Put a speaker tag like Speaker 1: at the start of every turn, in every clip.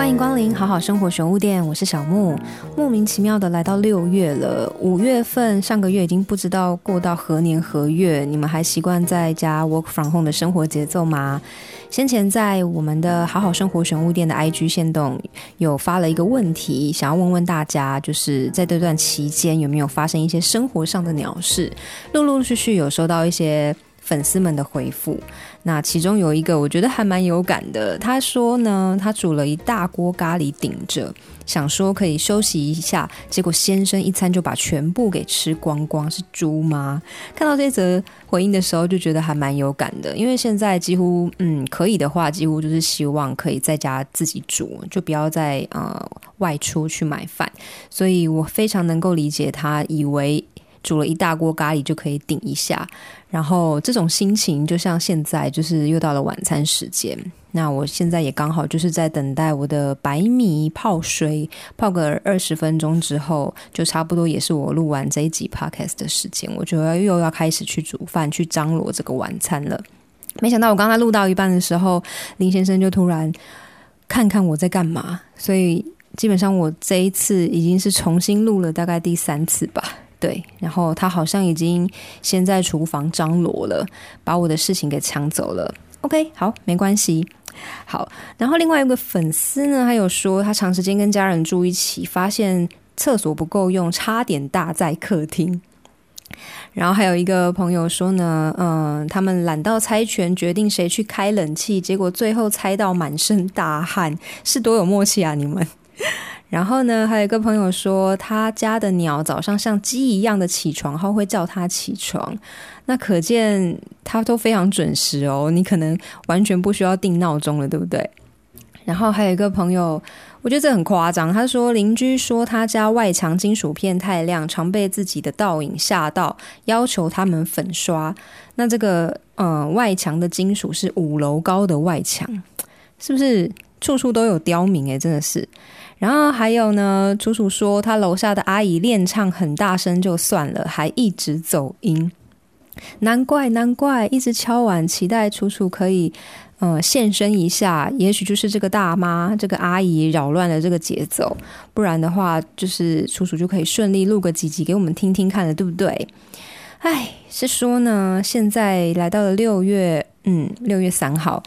Speaker 1: 欢迎光临好好生活玄物店，我是小木。莫名其妙的来到六月了，五月份上个月已经不知道过到何年何月，你们还习惯在家 work from home 的生活节奏吗？先前在我们的好好生活玄物店的 IG 线动有发了一个问题，想要问问大家，就是在这段期间有没有发生一些生活上的鸟事？陆陆续续有收到一些。粉丝们的回复，那其中有一个我觉得还蛮有感的。他说呢，他煮了一大锅咖喱顶着，想说可以休息一下，结果先生一餐就把全部给吃光光，是猪吗？看到这则回应的时候，就觉得还蛮有感的。因为现在几乎，嗯，可以的话，几乎就是希望可以在家自己煮，就不要再呃外出去买饭。所以我非常能够理解他以为。煮了一大锅咖喱就可以顶一下，然后这种心情就像现在，就是又到了晚餐时间。那我现在也刚好就是在等待我的白米泡水，泡个二十分钟之后，就差不多也是我录完这一集 podcast 的时间，我就要又要开始去煮饭，去张罗这个晚餐了。没想到我刚才录到一半的时候，林先生就突然看看我在干嘛，所以基本上我这一次已经是重新录了大概第三次吧。对，然后他好像已经先在厨房张罗了，把我的事情给抢走了。OK，好，没关系。好，然后另外一个粉丝呢，他有说他长时间跟家人住一起，发现厕所不够用，差点大在客厅。然后还有一个朋友说呢，嗯，他们懒到猜拳，决定谁去开冷气，结果最后猜到满身大汗，是多有默契啊，你们。然后呢，还有一个朋友说，他家的鸟早上像鸡一样的起床后会叫他起床，那可见他都非常准时哦。你可能完全不需要定闹钟了，对不对？然后还有一个朋友，我觉得这很夸张。他说邻居说他家外墙金属片太亮，常被自己的倒影吓到，要求他们粉刷。那这个呃外墙的金属是五楼高的外墙，是不是处处都有刁民？诶，真的是。然后还有呢，楚楚说他楼下的阿姨练唱很大声就算了，还一直走音，难怪难怪，一直敲碗期待楚楚可以呃现身一下，也许就是这个大妈这个阿姨扰乱了这个节奏，不然的话就是楚楚就可以顺利录个几集给我们听听看了，对不对？哎，是说呢，现在来到了六月，嗯，六月三号，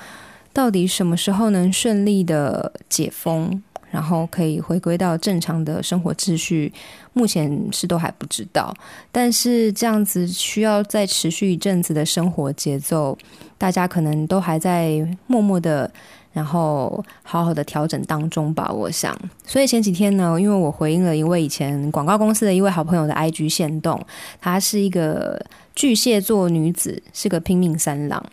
Speaker 1: 到底什么时候能顺利的解封？然后可以回归到正常的生活秩序，目前是都还不知道。但是这样子需要再持续一阵子的生活节奏，大家可能都还在默默的，然后好好的调整当中吧。我想，所以前几天呢，因为我回应了一位以前广告公司的一位好朋友的 IG 线动，她是一个巨蟹座女子，是个拼命三郎。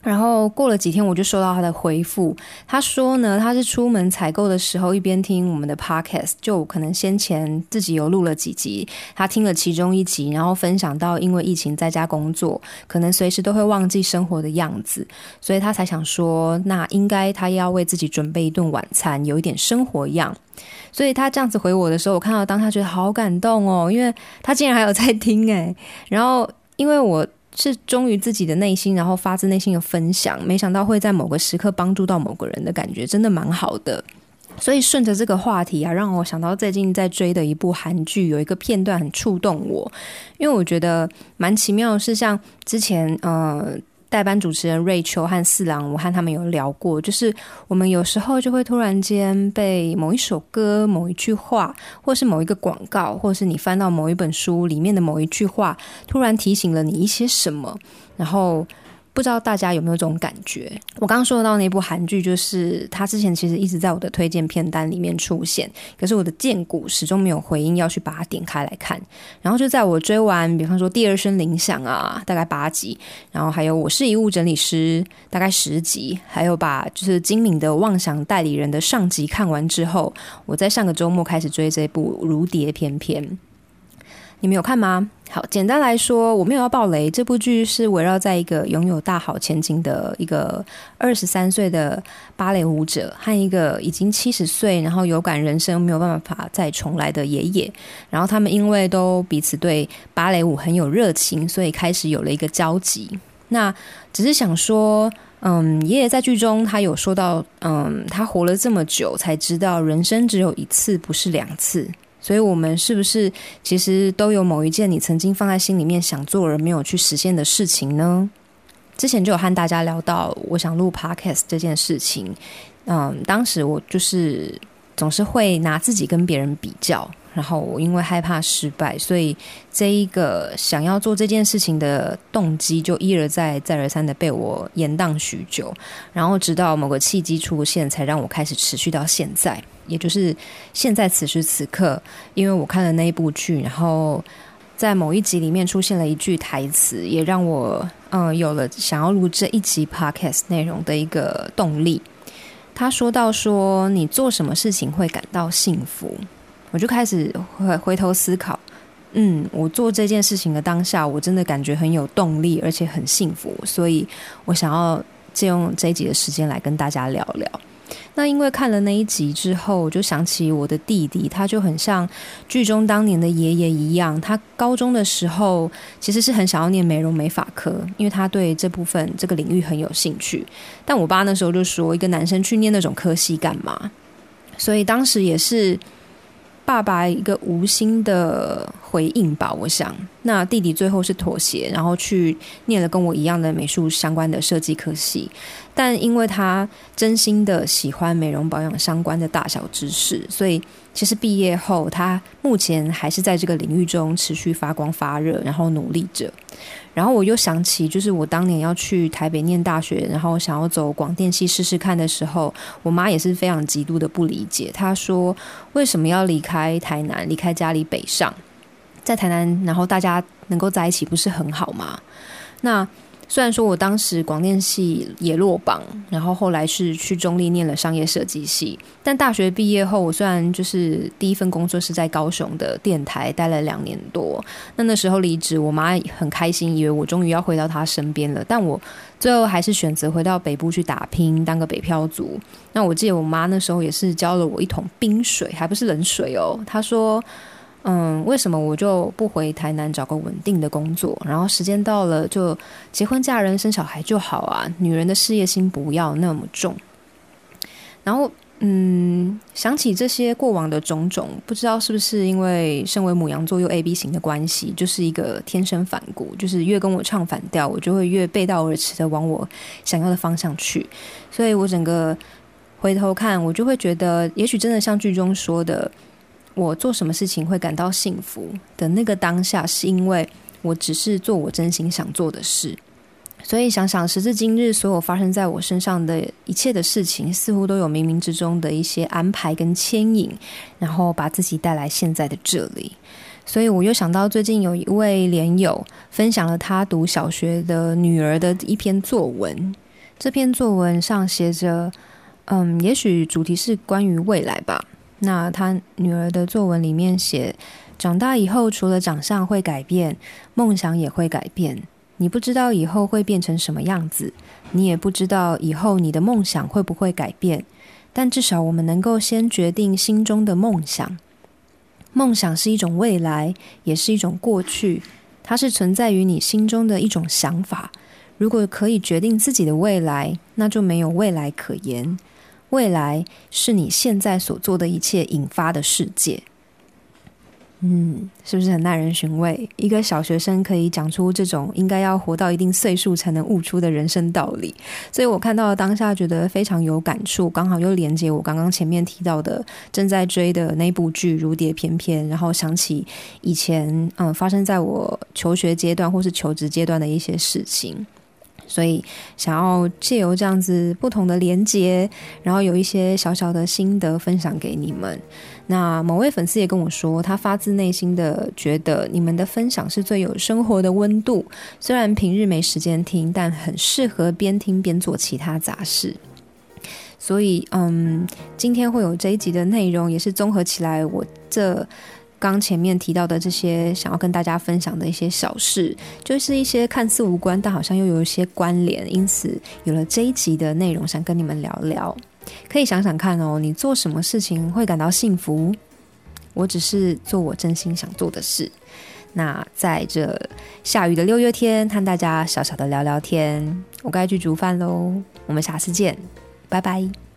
Speaker 1: 然后过了几天，我就收到他的回复。他说呢，他是出门采购的时候一边听我们的 podcast，就可能先前自己有录了几集，他听了其中一集，然后分享到因为疫情在家工作，可能随时都会忘记生活的样子，所以他才想说，那应该他要为自己准备一顿晚餐，有一点生活样。所以他这样子回我的时候，我看到当下觉得好感动哦，因为他竟然还有在听诶。然后因为我。是忠于自己的内心，然后发自内心的分享，没想到会在某个时刻帮助到某个人的感觉，真的蛮好的。所以顺着这个话题啊，让我想到最近在追的一部韩剧，有一个片段很触动我，因为我觉得蛮奇妙是，像之前呃。代班主持人瑞秋和四郎，我和他们有聊过，就是我们有时候就会突然间被某一首歌、某一句话，或是某一个广告，或是你翻到某一本书里面的某一句话，突然提醒了你一些什么，然后。不知道大家有没有这种感觉？我刚刚说到那部韩剧，就是他之前其实一直在我的推荐片单里面出现，可是我的荐股始终没有回应，要去把它点开来看。然后就在我追完，比方说《第二声铃响》啊，大概八集，然后还有《我是遗物整理师》大概十集，还有把就是精明的妄想代理人的上集看完之后，我在上个周末开始追这部《如蝶翩翩》。你们有看吗？好，简单来说，我没有要爆雷。这部剧是围绕在一个拥有大好前景的一个二十三岁的芭蕾舞者和一个已经七十岁，然后有感人生没有办法再重来的爷爷。然后他们因为都彼此对芭蕾舞很有热情，所以开始有了一个交集。那只是想说，嗯，爷爷在剧中他有说到，嗯，他活了这么久才知道人生只有一次，不是两次。所以，我们是不是其实都有某一件你曾经放在心里面想做而没有去实现的事情呢？之前就有和大家聊到，我想录 podcast 这件事情。嗯，当时我就是总是会拿自己跟别人比较。然后我因为害怕失败，所以这一个想要做这件事情的动机就一而再、再而三的被我延宕许久。然后直到某个契机出现，才让我开始持续到现在，也就是现在此时此刻。因为我看了那一部剧，然后在某一集里面出现了一句台词，也让我嗯有了想要录这一集 podcast 内容的一个动力。他说到说：“你做什么事情会感到幸福？”我就开始回回头思考，嗯，我做这件事情的当下，我真的感觉很有动力，而且很幸福，所以我想要借用这一集的时间来跟大家聊聊。那因为看了那一集之后，我就想起我的弟弟，他就很像剧中当年的爷爷一样，他高中的时候其实是很想要念美容美发科，因为他对这部分这个领域很有兴趣。但我爸那时候就说，一个男生去念那种科系干嘛？所以当时也是。爸爸一个无心的回应吧，我想。那弟弟最后是妥协，然后去念了跟我一样的美术相关的设计科系。但因为他真心的喜欢美容保养相关的大小知识，所以其实毕业后他目前还是在这个领域中持续发光发热，然后努力着。然后我又想起，就是我当年要去台北念大学，然后想要走广电系试试看的时候，我妈也是非常极度的不理解。她说：“为什么要离开台南，离开家里北上，在台南，然后大家能够在一起，不是很好吗？”那。虽然说我当时广电系也落榜，然后后来是去中立念了商业设计系，但大学毕业后，我虽然就是第一份工作是在高雄的电台待了两年多，那那时候离职，我妈很开心，以为我终于要回到她身边了，但我最后还是选择回到北部去打拼，当个北漂族。那我记得我妈那时候也是浇了我一桶冰水，还不是冷水哦，她说。嗯，为什么我就不回台南找个稳定的工作？然后时间到了就结婚嫁人生小孩就好啊！女人的事业心不要那么重。然后，嗯，想起这些过往的种种，不知道是不是因为身为母羊座又 A B 型的关系，就是一个天生反骨，就是越跟我唱反调，我就会越背道而驰的往我想要的方向去。所以我整个回头看，我就会觉得，也许真的像剧中说的。我做什么事情会感到幸福的那个当下，是因为我只是做我真心想做的事。所以想想时至今日，所有发生在我身上的一切的事情，似乎都有冥冥之中的一些安排跟牵引，然后把自己带来现在的这里。所以我又想到最近有一位连友分享了他读小学的女儿的一篇作文，这篇作文上写着：“嗯，也许主题是关于未来吧。”那他女儿的作文里面写：长大以后，除了长相会改变，梦想也会改变。你不知道以后会变成什么样子，你也不知道以后你的梦想会不会改变。但至少我们能够先决定心中的梦想。梦想是一种未来，也是一种过去，它是存在于你心中的一种想法。如果可以决定自己的未来，那就没有未来可言。未来是你现在所做的一切引发的世界。嗯，是不是很耐人寻味？一个小学生可以讲出这种应该要活到一定岁数才能悟出的人生道理，所以我看到当下觉得非常有感触，刚好又连接我刚刚前面提到的正在追的那部剧《如蝶翩翩》，然后想起以前嗯发生在我求学阶段或是求职阶段的一些事情。所以，想要借由这样子不同的连接，然后有一些小小的心得分享给你们。那某位粉丝也跟我说，他发自内心的觉得你们的分享是最有生活的温度。虽然平日没时间听，但很适合边听边做其他杂事。所以，嗯，今天会有这一集的内容，也是综合起来我这。刚前面提到的这些想要跟大家分享的一些小事，就是一些看似无关，但好像又有一些关联，因此有了这一集的内容，想跟你们聊聊。可以想想看哦，你做什么事情会感到幸福？我只是做我真心想做的事。那在这下雨的六月天，和大家小小的聊聊天。我该去煮饭喽，我们下次见，拜拜。